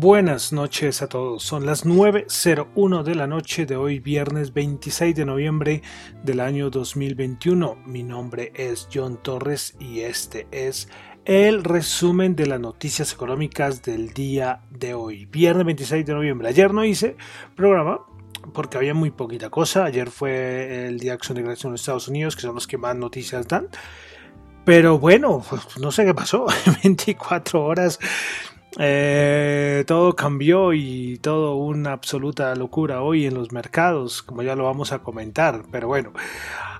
Buenas noches a todos. Son las 9.01 de la noche de hoy, viernes 26 de noviembre del año 2021. Mi nombre es John Torres y este es el resumen de las noticias económicas del día de hoy, viernes 26 de noviembre. Ayer no hice programa porque había muy poquita cosa. Ayer fue el Día de Acción de Gracias en los Estados Unidos, que son los que más noticias dan. Pero bueno, no sé qué pasó. 24 horas eh, todo cambió y todo una absoluta locura hoy en los mercados, como ya lo vamos a comentar. Pero bueno,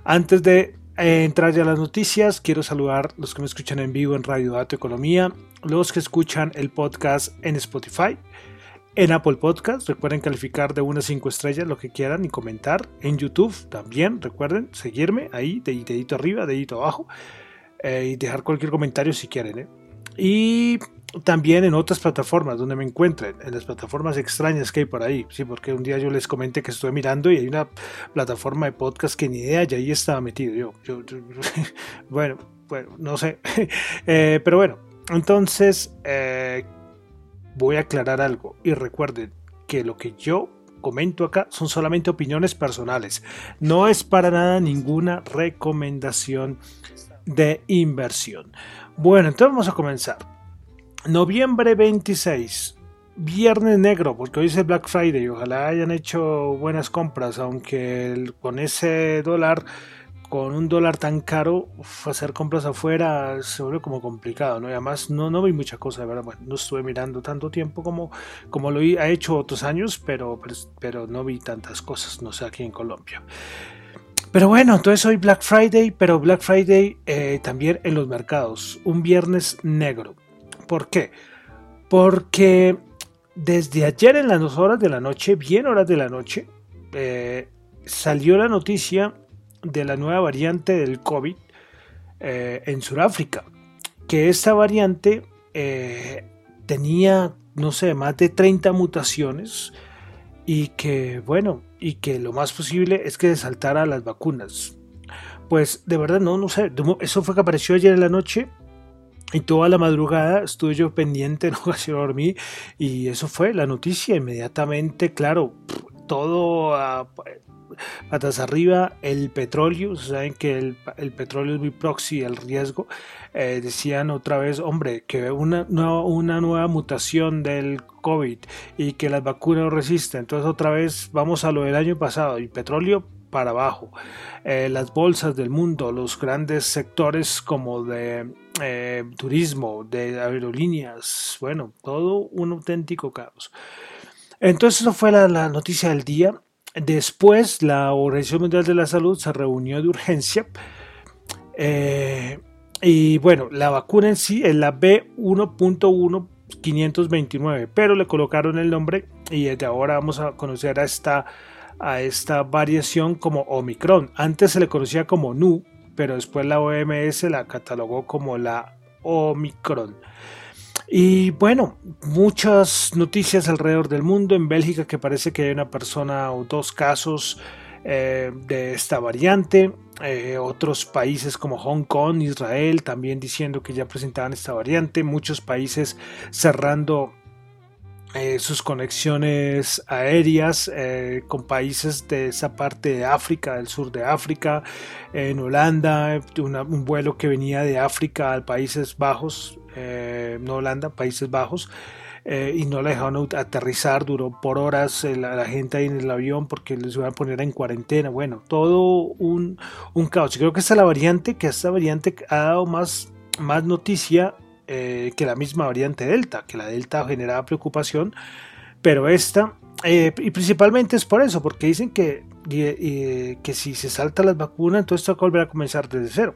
antes de eh, entrar ya a las noticias, quiero saludar los que me escuchan en vivo en Radio Dato Economía, los que escuchan el podcast en Spotify, en Apple Podcast. Recuerden calificar de unas 5 estrellas lo que quieran y comentar. En YouTube también, recuerden seguirme ahí, dedito arriba, dedito abajo. Eh, y dejar cualquier comentario si quieren. Y también en otras plataformas donde me encuentren, en las plataformas extrañas que hay por ahí, sí, porque un día yo les comenté que estoy mirando y hay una plataforma de podcast que ni idea, y ahí estaba metido yo. bueno, bueno, no sé, eh, pero bueno, entonces eh, voy a aclarar algo y recuerden que lo que yo comento acá son solamente opiniones personales, no es para nada ninguna recomendación de inversión. Bueno, entonces vamos a comenzar. Noviembre 26, Viernes Negro, porque hoy es Black Friday. Ojalá hayan hecho buenas compras, aunque con ese dólar, con un dólar tan caro, hacer compras afuera se vuelve como complicado, ¿no? Y además no, no vi mucha cosa, de verdad. No estuve mirando tanto tiempo como, como lo he hecho otros años, pero, pero, no vi tantas cosas, no sé, aquí en Colombia. Pero bueno, entonces hoy Black Friday, pero Black Friday eh, también en los mercados. Un viernes negro. ¿Por qué? Porque desde ayer en las horas de la noche, bien horas de la noche, eh, salió la noticia de la nueva variante del COVID eh, en Sudáfrica. Que esta variante eh, tenía, no sé, más de 30 mutaciones y que, bueno, y que lo más posible es que saltara las vacunas. Pues de verdad no, no sé, eso fue que apareció ayer en la noche y toda la madrugada estuve yo pendiente, no casi dormí, y eso fue la noticia inmediatamente, claro, todo patas arriba, el petróleo, saben que el, petróleo es muy proxy al riesgo, eh, decían otra vez, hombre, que una, una nueva mutación del COVID y que las vacunas no resisten, entonces otra vez vamos a lo del año pasado, y petróleo para abajo, eh, las bolsas del mundo, los grandes sectores como de eh, turismo, de aerolíneas, bueno, todo un auténtico caos. Entonces eso fue la, noticia del día. Después la Organización Mundial de la Salud se reunió de urgencia eh, y bueno, la vacuna en sí es la B1.1529, pero le colocaron el nombre y desde ahora vamos a conocer a esta, a esta variación como Omicron. Antes se le conocía como Nu, pero después la OMS la catalogó como la Omicron. Y bueno, muchas noticias alrededor del mundo. En Bélgica que parece que hay una persona o dos casos eh, de esta variante. Eh, otros países como Hong Kong, Israel también diciendo que ya presentaban esta variante. Muchos países cerrando eh, sus conexiones aéreas eh, con países de esa parte de África, del sur de África, en Holanda, un vuelo que venía de África a Países Bajos, eh, no Holanda, Países Bajos, y no la dejaron aterrizar, duró por horas la, gente ahí en el avión porque les iban a poner en cuarentena, bueno, todo un, un caos. Creo que esta es la variante, que esta variante ha dado más, más noticia que la misma variante Delta, que la Delta generaba preocupación, pero esta, y principalmente es por eso, porque dicen que que si se salta las vacunas, entonces toca volver a comenzar desde cero.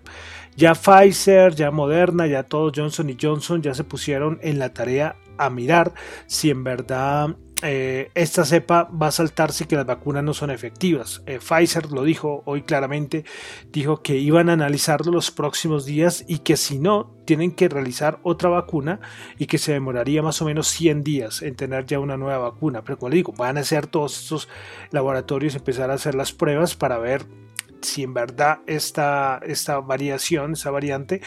Ya Pfizer, ya Moderna, ya todos Johnson y Johnson ya se pusieron en la tarea a mirar si en verdad eh, esta cepa va a saltarse que las vacunas no son efectivas. Eh, Pfizer lo dijo hoy claramente, dijo que iban a analizarlo los próximos días y que si no, tienen que realizar otra vacuna y que se demoraría más o menos 100 días en tener ya una nueva vacuna. Pero como le digo, van a hacer todos estos laboratorios, empezar a hacer las pruebas para ver si en verdad esta, esta variación, esa variante,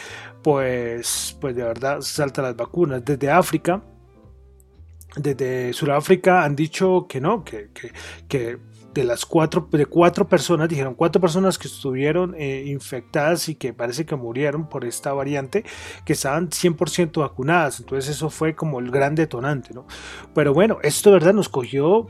pues, pues de verdad salta las vacunas. Desde África, desde Sudáfrica han dicho que no, que, que, de las cuatro, de cuatro personas, dijeron cuatro personas que estuvieron eh, infectadas y que parece que murieron por esta variante, que estaban 100% vacunadas. Entonces eso fue como el gran detonante, ¿no? Pero bueno, esto verdad nos cogió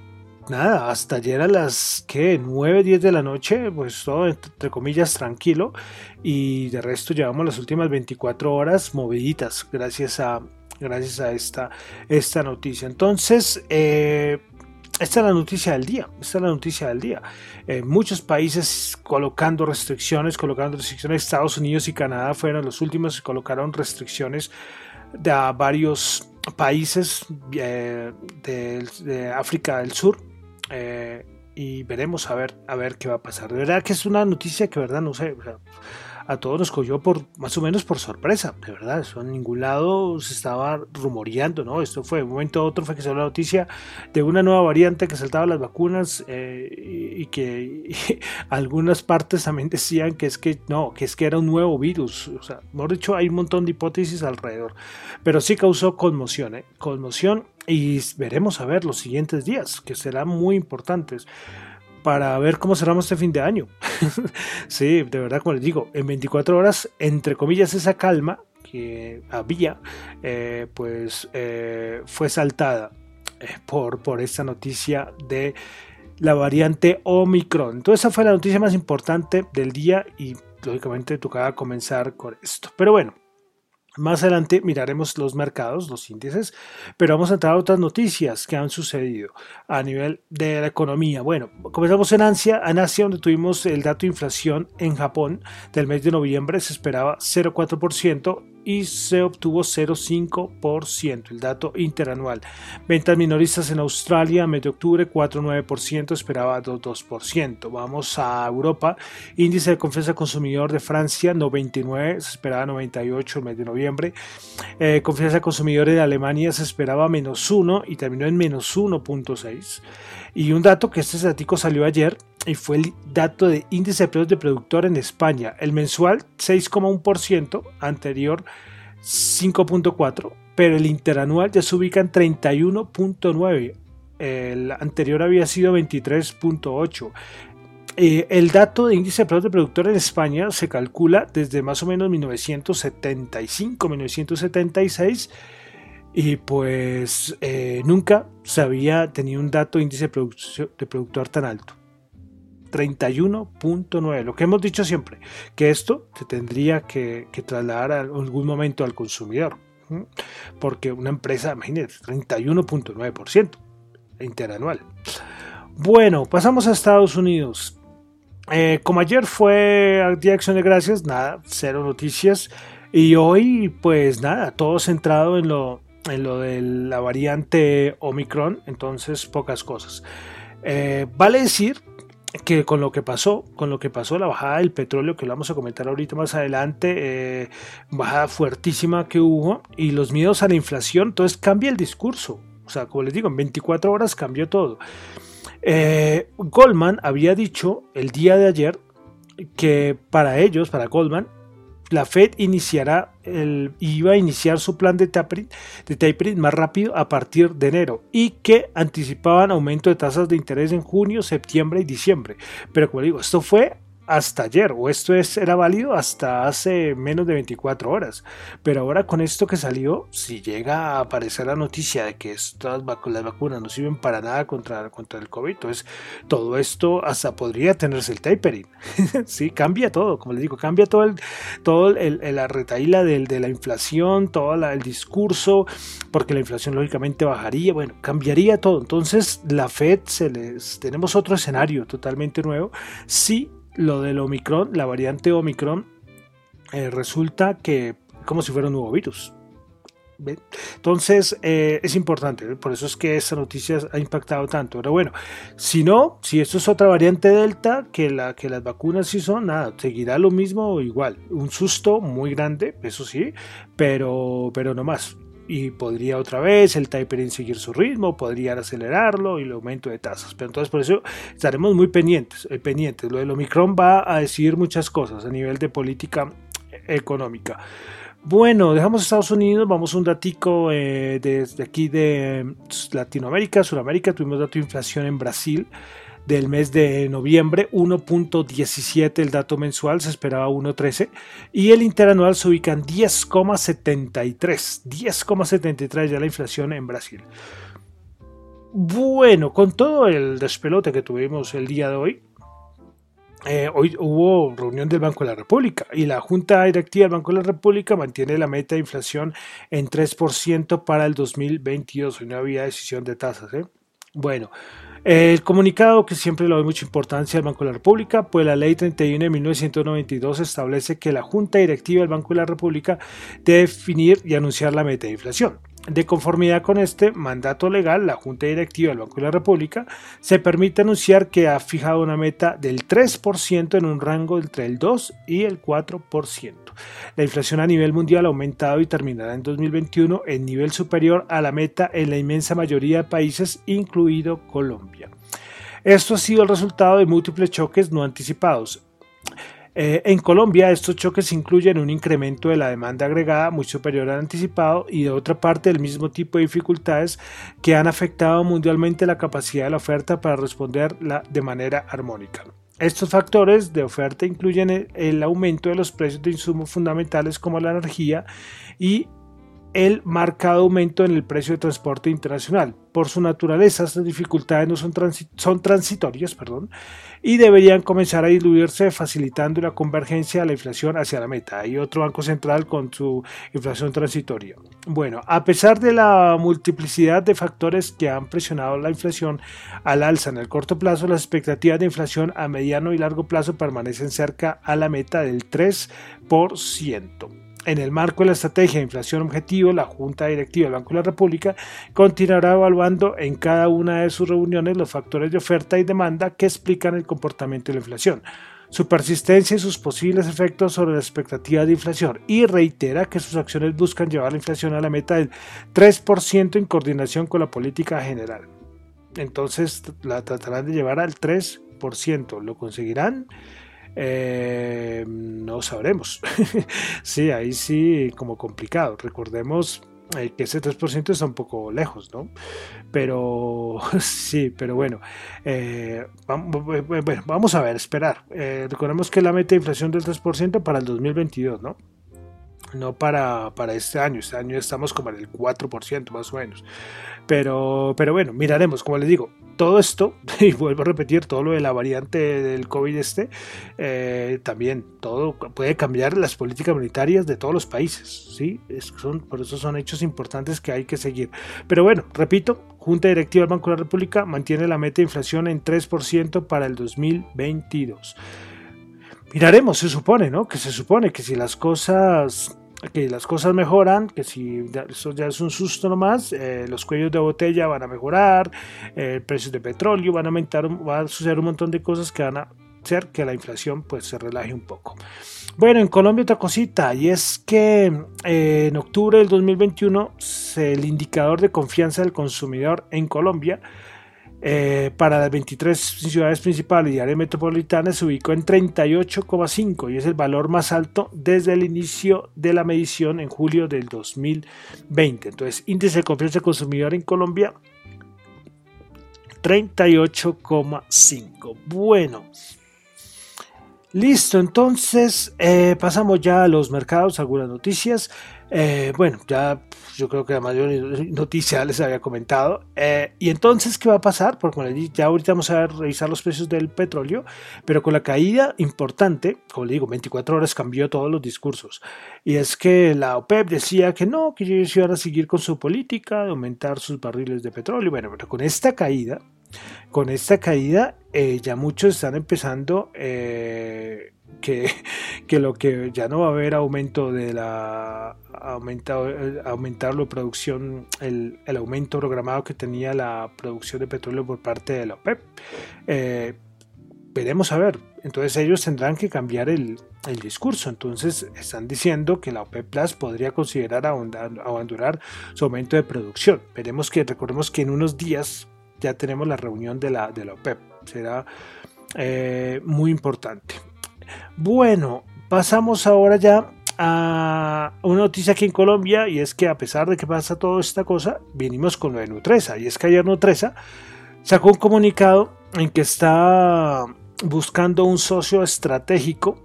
nada, hasta ayer a las que 9, 10 de la noche, pues todo entre comillas tranquilo y de resto llevamos las últimas 24 horas moviditas gracias a, gracias a esta, esta noticia. Entonces, eh, esta es la noticia del día, esta es la noticia del día. Eh, muchos países colocando restricciones, colocando restricciones, Estados Unidos y Canadá fueron los últimos que colocaron restricciones de a varios países eh, de, África del Sur. y veremos a ver, a ver qué va a pasar. De verdad que es una noticia que, verdad, no sé a todos nos cogió por más o menos por sorpresa, de verdad, eso en ningún lado se estaba rumoreando, ¿no? Esto fue de un momento a otro fue que salió la noticia de una nueva variante que saltaba las vacunas eh, y, que algunas partes también decían que es que no, que es que era un nuevo virus, o sea, mejor dicho, hay un montón de hipótesis alrededor, pero sí causó conmoción, ¿eh? Conmoción y veremos a ver los siguientes días, que serán muy importantes para ver cómo cerramos este fin de año. sí, de verdad, como les digo, en 24 horas, entre comillas, esa calma que había, eh, pues eh, fue saltada eh, por, por esta noticia de la variante Omicron. Entonces esa fue la noticia más importante del día y lógicamente tocaba comenzar con esto. Pero bueno, más adelante miraremos los mercados, los índices, pero vamos a entrar a otras noticias que han sucedido a nivel de la economía. Bueno, comenzamos en Asia, en Asia donde tuvimos el dato de inflación en Japón del mes de noviembre, se esperaba 0,4% y se obtuvo 0,5%, el dato interanual. Ventas minoristas en Australia, mes de octubre 4,9%, esperaba 2,2%. Vamos a Europa, índice de confianza consumidor de Francia 99, se esperaba 98 el mes de noviembre. Eh, confianza consumidor de Alemania se esperaba menos 1 y terminó en menos 1.6. Y un dato que este estatico salió ayer y fue el dato de índice de precios de productor en España. El mensual 6,1%, anterior 5.4%, pero el interanual ya se ubica en 31.9%. El anterior había sido 23.8%. Eh, el dato de índice de precios de productor en España se calcula desde más o menos 1975-1976 y pues eh, nunca se había tenido un dato de índice de productor tan alto. 31.9. Lo que hemos dicho siempre, que esto se tendría que, trasladar a algún momento al consumidor. Porque una empresa, imagínate, 31.9% interanual. Bueno, pasamos a Estados Unidos. Eh, como ayer fue Día de Acción de Gracias, nada, cero noticias. Y hoy, pues nada, todo centrado en lo, en lo de la variante Omicron, entonces pocas cosas. Eh, vale decir que con lo que pasó, con lo que pasó la bajada del petróleo, que lo vamos a comentar ahorita más adelante, eh, bajada fuertísima que hubo y los miedos a la inflación, entonces cambia el discurso. O sea, como les digo, en 24 horas cambió todo. Eh, Goldman había dicho el día de ayer que para ellos, para Goldman, la Fed iniciará el, iba a iniciar su plan de tapering, más rápido a partir de enero y que anticipaban aumento de tasas de interés en junio, septiembre y diciembre. Pero como digo, esto fue hasta ayer, o esto es, era válido hasta hace menos de 24 horas. Pero ahora con esto que salió, si llega a aparecer la noticia de que estas las vacunas no sirven para nada contra, contra el COVID, entonces todo esto hasta podría tenerse el tapering. sí, cambia todo, como les digo, cambia todo el, todo el, la retaíla del, de la inflación, todo el discurso, porque la inflación lógicamente bajaría, bueno, cambiaría todo. Entonces la Fed se les, tenemos otro escenario totalmente nuevo. Sí lo del Omicron, la variante Omicron, eh, resulta que como si fuera un nuevo virus. Entonces eh, es importante, por eso es que esta noticia ha impactado tanto. Pero bueno, si no, si esto es otra variante Delta, que, la, que las vacunas sí son, nada, seguirá lo mismo o igual. Un susto muy grande, eso sí, pero, pero no más y podría otra vez el tapering seguir su ritmo, podría acelerarlo y el aumento de tasas. Pero entonces por eso estaremos muy pendientes, eh, pendientes. Lo del Omicron va a decir muchas cosas a nivel de política económica. Bueno, dejamos Estados Unidos, vamos un ratico eh, desde aquí de Latinoamérica, Sudamérica, tuvimos dato de inflación en Brasil del mes de noviembre, 1.17 el dato mensual, se esperaba 1.13 y el interanual se ubica en 10,73, 10,73 ya la inflación en Brasil. Bueno, con todo el despelote que tuvimos el día de hoy, eh, hoy hubo reunión del Banco de la República y la Junta Directiva del Banco de la República mantiene la meta de inflación en 3% para el 2022. Hoy no había decisión de tasas. ¿eh? Bueno, el comunicado, que siempre le doy mucha importancia al Banco de la República, pues la Ley 31 de 1992 establece que la Junta Directiva del Banco de la República debe definir y anunciar la meta de inflación. De conformidad con este mandato legal, la Junta Directiva del Banco de la República se permite anunciar que ha fijado una meta del 3% en un rango entre el 2 y el 4%. La inflación a nivel mundial ha aumentado y terminará en 2021 en nivel superior a la meta en la inmensa mayoría de países, incluido Colombia. Esto ha sido el resultado de múltiples choques no anticipados eh, en Colombia, estos choques incluyen un incremento de la demanda agregada muy superior al anticipado y de otra parte el mismo tipo de dificultades que han afectado mundialmente la capacidad de la oferta para responder de manera armónica. Estos factores de oferta incluyen el aumento de los precios de insumos fundamentales como la energía y el marcado aumento en el precio de transporte internacional. Por su naturaleza, estas dificultades no son, transitorias perdón, y deberían comenzar a diluirse facilitando la convergencia de la inflación hacia la meta. Hay otro banco central con su inflación transitoria. Bueno, a pesar de la multiplicidad de factores que han presionado la inflación al alza en el corto plazo, las expectativas de inflación a mediano y largo plazo permanecen cerca a la meta del 3%. En el marco de la estrategia de inflación objetivo, la Junta Directiva del Banco de la República continuará evaluando en cada una de sus reuniones los factores de oferta y demanda que explican el comportamiento de la inflación, su persistencia y sus posibles efectos sobre la expectativa de inflación y reitera que sus acciones buscan llevar la inflación a la meta del 3% en coordinación con la política general. Entonces la tratarán de llevar al 3%. ¿Lo conseguirán? Eh, no sabremos. sí, ahí sí, como complicado. Recordemos eh, que ese 3% está un poco lejos, ¿no? Pero sí, pero bueno, eh, vamos, a ver, esperar. recordemos que la meta de inflación del 3% para el 2022, ¿no? No para, para este año. Este año estamos como en el 4% más o menos. Pero, pero bueno, miraremos, como les digo, todo esto, y vuelvo a repetir, todo lo de la variante del COVID este, eh, también todo puede cambiar las políticas monetarias de todos los países, ¿sí? son, por eso son hechos importantes que hay que seguir. Pero bueno, repito, Junta Directiva del Banco de la República mantiene la meta de inflación en 3% para el 2022. Miraremos, se supone, ¿no? Que se supone que si las cosas que las cosas mejoran, que si eso ya es un susto nomás, eh, los cuellos de botella van a mejorar, eh, precios de petróleo van a aumentar, va a suceder un montón de cosas que van a hacer que la inflación pues se relaje un poco. Bueno, en Colombia otra cosita, y es que eh, en octubre del 2021 el indicador de confianza del consumidor en Colombia eh, para las 23 ciudades principales y áreas metropolitanas se ubicó en 38,5 y es el valor más alto desde el inicio de la medición en julio del 2020. Entonces, índice de confianza consumidor en Colombia, 38,5. Bueno, Listo, entonces eh, pasamos ya a los mercados, algunas noticias. Eh, bueno, ya yo creo que la mayor noticia les había comentado. Eh, y entonces, ¿qué va a pasar? Porque ya ahorita vamos a revisar los precios del petróleo, pero con la caída importante, como le digo, 24 horas cambió todos los discursos. Y es que la OPEP decía que no, que ellos iban a seguir con su política de aumentar sus barriles de petróleo. Bueno, pero con esta caída, con esta caída eh, ya muchos están empezando eh, que, que, lo que ya no va a haber aumento de la aumentado, aumentar la producción, el, el, aumento programado que tenía la producción de petróleo por parte de la OPEP. Eh, veremos a ver. Entonces ellos tendrán que cambiar el, el, discurso. Entonces están diciendo que la OPEP Plus podría considerar abandonar su aumento de producción. Veremos que, recordemos que en unos días ya tenemos la reunión de la, de la OPEP. Será eh, muy importante. Bueno, pasamos ahora ya a una noticia aquí en Colombia y es que a pesar de que pasa toda esta cosa, vinimos con lo de Nutresa. Y es que ayer Nutresa sacó un comunicado en que está buscando un socio estratégico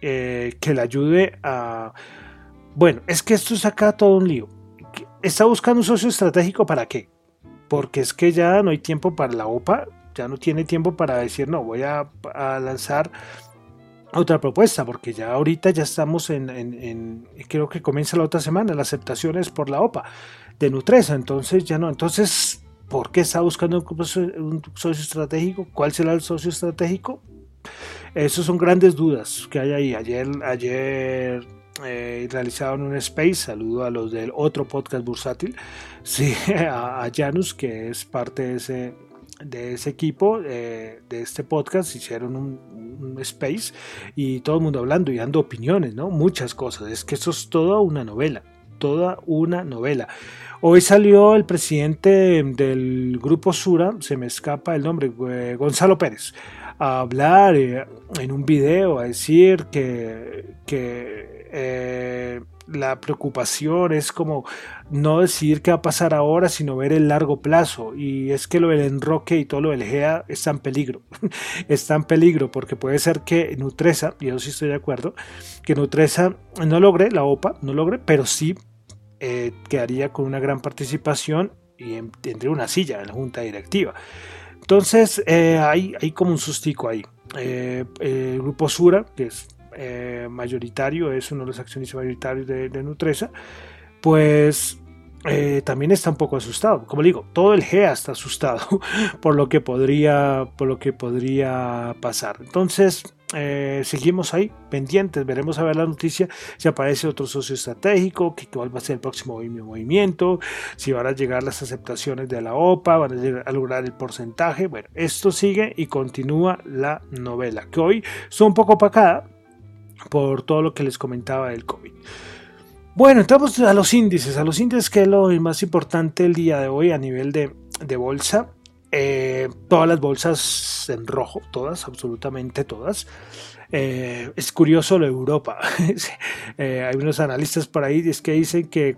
eh, que le ayude a... Bueno, es que esto saca todo un lío. Está buscando un socio estratégico para qué? porque es que ya no hay tiempo para la OPA, ya no tiene tiempo para decir, no, voy a, lanzar otra propuesta, porque ya ahorita ya estamos en, creo que comienza la otra semana, las aceptaciones por la OPA de Nutresa, entonces ya no, entonces, ¿por qué está buscando un, socio estratégico? ¿Cuál será el socio estratégico? Esas son grandes dudas que hay ahí. Ayer, ayer eh, realizaron un space, saludo a los del otro podcast bursátil, sí, a, Janus, que es parte de ese, de ese equipo, eh, de este podcast, hicieron un, space y todo el mundo hablando y dando opiniones, ¿no? Muchas cosas, es que eso es toda una novela, toda una novela. Hoy salió el presidente del grupo Sura, se me escapa el nombre, eh, Gonzalo Pérez, a hablar eh, en un video, a decir que, que eh, la preocupación es como no decidir qué va a pasar ahora, sino ver el largo plazo. Y es que lo del enroque y todo lo del GEA está en peligro. está en peligro porque puede ser que Nutresa, y yo sí estoy de acuerdo, que Nutresa no logre la OPA, no logre, pero sí eh, quedaría con una gran participación y tendría una silla en la junta directiva. Entonces eh, hay, hay como un sustico ahí. el grupo Sura, que es eh, mayoritario, es uno de los accionistas mayoritarios de, Nutresa, pues eh, también está un poco asustado. Como digo, todo el GEA está asustado por lo que podría, por lo que podría pasar. Entonces, eh, seguimos ahí pendientes, veremos a ver la noticia si aparece otro socio estratégico, que cuál va a ser el próximo movimiento, si van a llegar las aceptaciones de la OPA, van a, lograr el porcentaje. Bueno, esto sigue y continúa la novela, que hoy es un poco opacada, por todo lo que les comentaba del COVID. Bueno, entramos a los índices, a los índices que es lo más importante el día de hoy a nivel de, bolsa. Eh, todas las bolsas en rojo, todas, absolutamente todas. Eh, es curioso lo de Europa. Eh, hay unos analistas por ahí que dicen que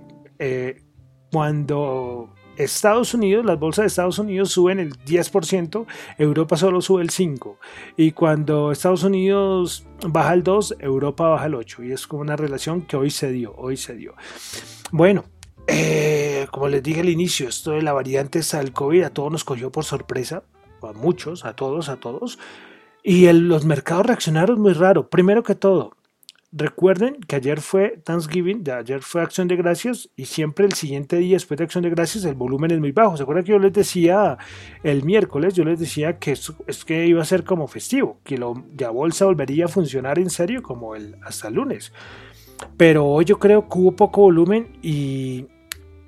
cuando Estados Unidos, las bolsas de Estados Unidos suben el 10%, Europa solo sube el 5%. Y cuando Estados Unidos baja el 2%, Europa baja el 8%. Y es como una relación que hoy se dio, hoy se dio. Bueno, eh, como les dije al inicio, esto de la variante del COVID a todos nos cogió por sorpresa, a muchos, a todos, a todos. Y los mercados reaccionaron muy raro. Primero que todo, Recuerden que ayer fue Thanksgiving, de ayer fue Acción de Gracias y siempre el siguiente día después de Acción de Gracias el volumen es muy bajo. ¿Se acuerdan que yo les decía el miércoles? Yo les decía que es, que iba a ser como festivo, que la bolsa volvería a funcionar en serio como el, hasta el lunes. Pero hoy yo creo que hubo poco volumen y,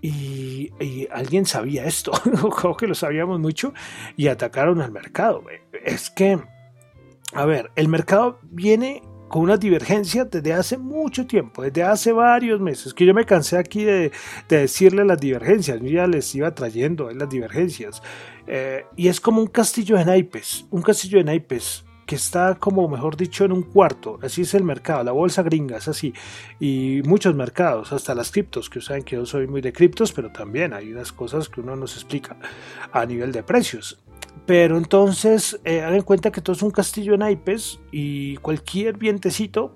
y, y, alguien sabía esto, creo que lo sabíamos mucho y atacaron al mercado. Es que, a ver, el mercado viene con una divergencia desde hace mucho tiempo, desde hace varios meses, que yo me cansé aquí de, decirle las divergencias, yo ya les iba trayendo las divergencias, eh, y es como un castillo de naipes, un castillo de naipes que está como mejor dicho en un cuarto, así es el mercado, la bolsa gringa es así, y muchos mercados, hasta las criptos, que saben que yo soy muy de criptos, pero también hay unas cosas que uno nos explica a nivel de precios. Pero entonces, eh, hagan cuenta que todo es un castillo en naipes y cualquier vientecito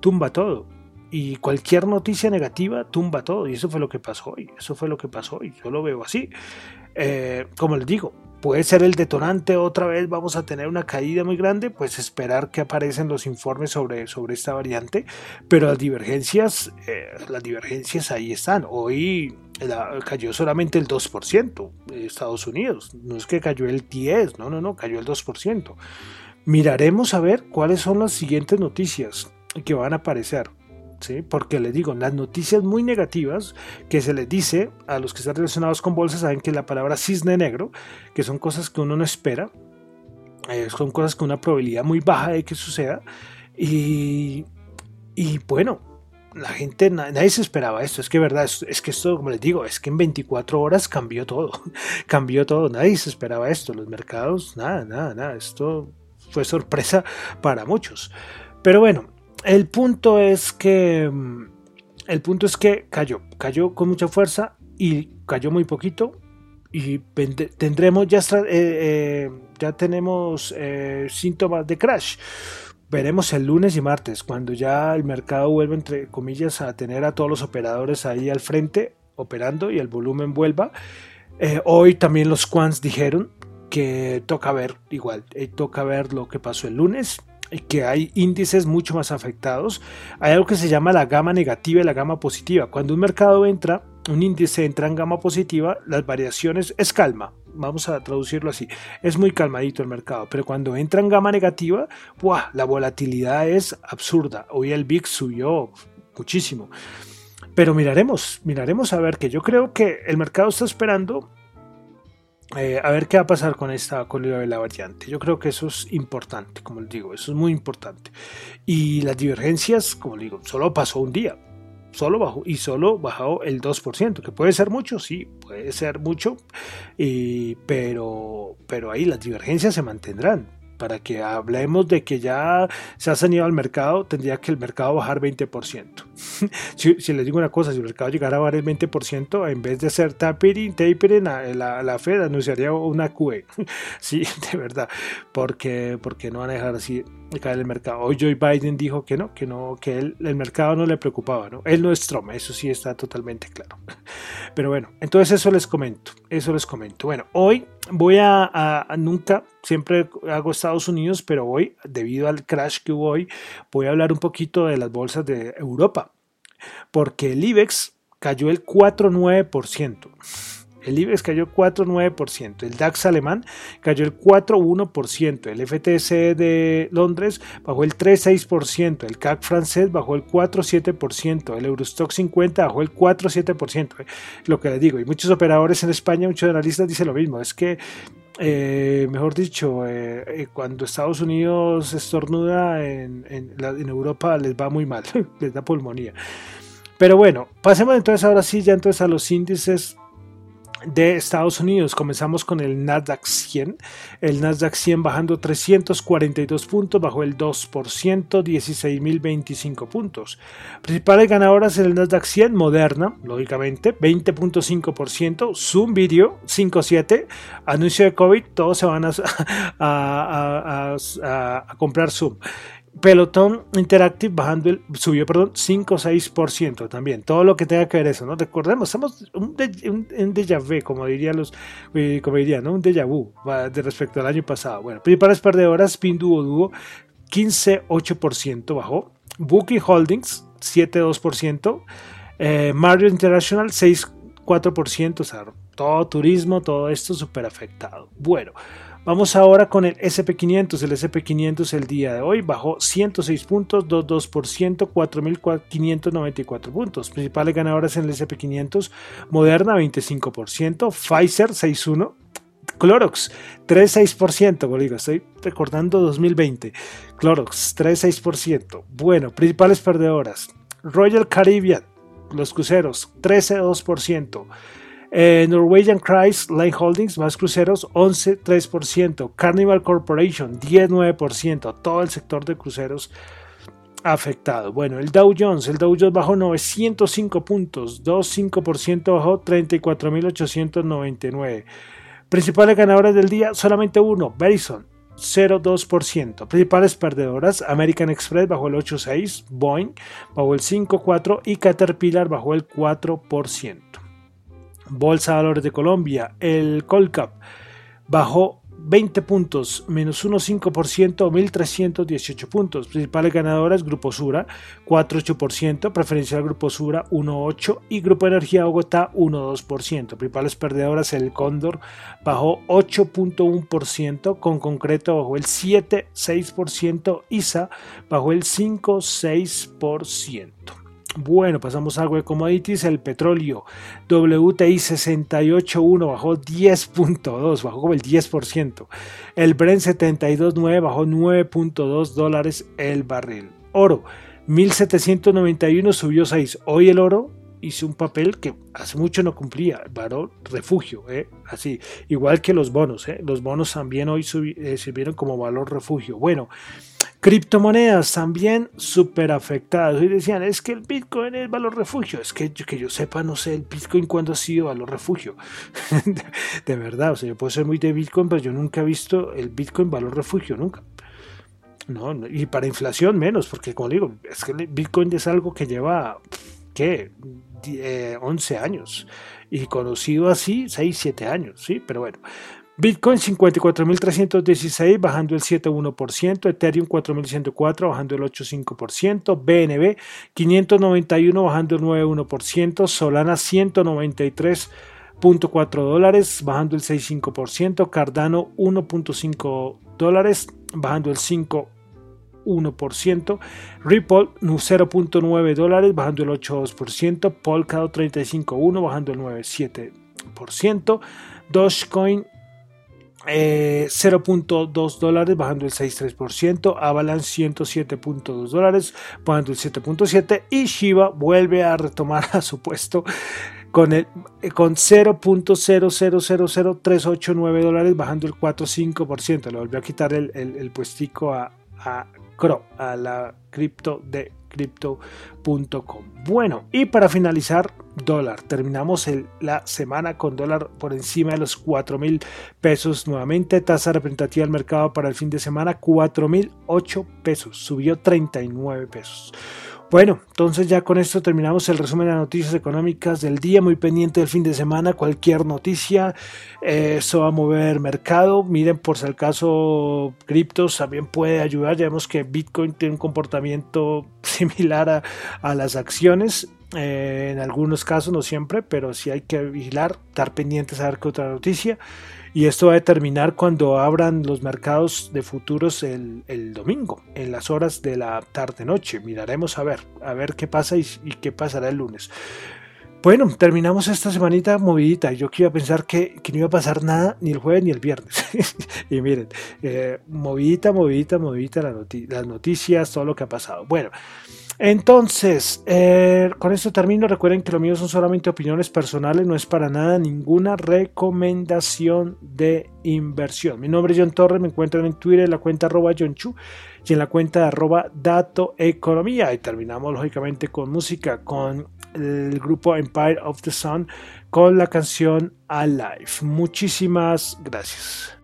tumba todo. Y cualquier noticia negativa tumba todo. Y eso fue lo que pasó hoy. Eso fue lo que pasó hoy. Yo lo veo así. Eh, como les digo, puede ser el detonante otra vez, vamos a tener una caída muy grande, pues esperar que aparecen los informes sobre, sobre esta variante, pero las divergencias, eh, las divergencias ahí están. Hoy cayó solamente el 2% de Estados Unidos, no es que cayó el 10, no, no, no, cayó el 2%. Miraremos a ver cuáles son las siguientes noticias que van a aparecer. Porque les digo, las noticias muy negativas que se les dice a los que están relacionados con bolsas saben que la palabra cisne negro, que son cosas que uno no espera, eh, son cosas con una probabilidad muy baja de que suceda. Y, y bueno, la gente, nadie se esperaba esto. Es que verdad, es, que esto, como les digo, es que en 24 horas cambió todo. cambió todo. Nadie se esperaba esto. Los mercados, nada, nada, nada. Esto fue sorpresa para muchos. Pero bueno, el punto es que el punto es que cayó, cayó con mucha fuerza y cayó muy poquito y tendremos ya eh, eh, ya tenemos eh, síntomas de crash. Veremos el lunes y martes cuando ya el mercado vuelva entre comillas a tener a todos los operadores ahí al frente operando y el volumen vuelva. hoy también los quants dijeron que toca ver igual, toca ver lo que pasó el lunes que hay índices mucho más afectados. Hay algo que se llama la gama negativa y la gama positiva. Cuando un mercado entra, un índice entra en gama positiva, las variaciones es calma. Vamos a traducirlo así. Es muy calmadito el mercado, pero cuando entra en gama negativa, ¡buah! la volatilidad es absurda. Hoy el VIX subió muchísimo. Pero miraremos, miraremos a ver que yo creo que el mercado está esperando eh, a ver qué va a pasar con esta con la variante. Yo creo que eso es importante, como les digo, eso es muy importante. Y las divergencias, como les digo, solo pasó un día, solo bajó y solo bajó el 2%, que puede ser mucho, sí, puede ser mucho, pero, pero ahí las divergencias se mantendrán para que hablemos de que ya se ha salido al mercado, tendría que el mercado bajar 20%. si, si, les digo una cosa, si el mercado llegara a bajar el 20%, en vez de hacer tapering, tapering la, la, Fed anunciaría una QE. sí, de verdad, porque, porque no van a dejar así caer el mercado. Hoy Joe Biden dijo que no, que no, que él, el mercado no le preocupaba, ¿no? Él no es Trump, eso sí está totalmente claro. Pero bueno, entonces eso les comento, eso les comento. Bueno, hoy voy a, nunca, siempre hago Estados Unidos, pero hoy, debido al crash que hubo hoy, voy a hablar un poquito de las bolsas de Europa, porque el IBEX cayó el 4,9%. El IBEX cayó 4,9%, el DAX alemán cayó el 4,1%, el FTSE de Londres bajó el 3,6%, el CAC francés bajó el 4,7%, el Eurostock 50 bajó el 4,7%. Eh, lo que les digo, y muchos operadores en España, muchos analistas dicen lo mismo, es que eh, mejor dicho, eh, cuando Estados Unidos estornuda en, en, Europa les va muy mal, les da pulmonía. Pero bueno, pasemos entonces ahora sí ya entonces a los índices de Estados Unidos. Comenzamos con el Nasdaq 100. El Nasdaq 100 bajando 342 puntos, bajó el 2%, 16.025 puntos. Principales ganadoras en el Nasdaq 100, Moderna, lógicamente, 20.5%, Zoom Video, 5.7%, anuncio de COVID, todos se van a, a, a comprar Zoom. Peloton Interactive bajando subió perdón 5 6% también. Todo lo que tenga que ver eso recordemos estamos un, un, déjà vu como dirían los eh, como dirían ¿no? un déjà vu de respecto al año pasado. Bueno principales perdedoras Pinduoduo 15 8% bajó. Booking Holdings 7 2% eh, Mario International 6 4% o sea todo turismo todo esto súper afectado. Bueno Vamos ahora con el SP500. El SP500 el día de hoy bajó 106 puntos, 2,2%, 4.594 puntos. Principales ganadoras en el SP500, Moderna 25%, Pfizer 6,1%. Clorox 3,6%, digo, estoy recordando 2020. Clorox 3,6%. Bueno, principales perdedoras. Royal Caribbean, los cruceros 13,2%. Eh, Norwegian Cruise Line Holdings, más cruceros, 11,3%. Carnival Corporation, 10,9%. Todo el sector de cruceros afectado. Bueno, el Dow Jones, el Dow Jones bajó 905 puntos, 2,5% bajó 34.899. Principales ganadoras del día, solamente uno, Verizon, 0,2%. Principales perdedoras, American Express bajó el 8,6%, Boeing bajó el 5,4% y Caterpillar bajó el 4%. Bolsa de Valores de Colombia, el Colcap bajó 20 puntos, menos 1,5%, 1.318 puntos. Principales ganadoras, Grupo Sura, 4,8%, preferencial Grupo Sura, 1,8% y Grupo Energía Bogotá, 1,2%. Principales perdedoras, el Cóndor bajó 8,1%, con concreto bajó el 7,6%, ISA bajó el 5,6%. Bueno, pasamos a de commodities. El petróleo WTI 68.1 bajó 10.2, bajó como el 10%. El Brent 72.9 bajó 9.2 dólares el barril. Oro 1791 subió 6. Hoy el oro hizo un papel que hace mucho no cumplía, valor refugio, ¿eh? así, igual que los bonos, ¿eh? los bonos también hoy eh, sirvieron como valor refugio. Bueno, Criptomonedas también súper afectadas. Y decían, es que el Bitcoin es valor refugio. Es que yo, que yo sepa, no sé el Bitcoin cuándo ha sido valor refugio. de, verdad, o sea, yo puedo ser muy de Bitcoin, pero yo nunca he visto el Bitcoin valor refugio, nunca. No, y para inflación menos, porque como digo, es que el Bitcoin es algo que lleva, ¿qué? 11 años. Y conocido así, 6, 7 años, ¿sí? Pero bueno. Bitcoin 54.316 bajando el 7.1%, Ethereum 4.104 bajando el 8.5%, BNB 591 bajando el 9.1%, Solana 193.4 dólares bajando el 6.5%, Cardano 1.5 dólares bajando el 5.1%, Ripple 0.9 dólares bajando el 8.2%, Polkadot 35.1 bajando el 9.7%, Dogecoin 0.2 eh, dólares bajando el 6.3%, Avalanche 107.2 dólares bajando el 7.7% y Shiba vuelve a retomar a su puesto con, el, con 0.0000389 dólares bajando el 4.5%, le volvió a quitar el, el, puestico a, a CRO, a la cripto de crypto.com. Bueno, y para finalizar, dólar. Terminamos la semana con dólar por encima de los 4 mil pesos nuevamente. Tasa representativa del mercado para el fin de semana, 4 mil 8 pesos. Subió 39 pesos. Bueno, entonces ya con esto terminamos el resumen de las noticias económicas del día, muy pendiente del fin de semana, cualquier noticia, eh, eso va a mover mercado, miren por si al caso criptos también puede ayudar, ya vemos que Bitcoin tiene un comportamiento similar a, las acciones, eh, en algunos casos, no siempre, pero sí hay que vigilar, estar pendientes a ver qué otra noticia y esto va a determinar cuando abran los mercados de futuros el, domingo, en las horas de la tarde-noche. Miraremos a ver, a ver qué pasa y, qué pasará el lunes. Bueno, terminamos esta semanita movidita. Yo que iba a pensar que, no iba a pasar nada ni el jueves ni el viernes. y miren, eh, movidita, movidita, movidita las noticias, todo lo que ha pasado. Bueno, entonces, eh, con esto termino. Recuerden que lo mío son solamente opiniones personales, no es para nada ninguna recomendación de inversión. Mi nombre es John Torres, me encuentran en Twitter en la cuenta arroba John Chu y en la cuenta arroba Dato Economía. Y terminamos lógicamente con música, con el grupo Empire of the Sun, con la canción Alive. Muchísimas gracias.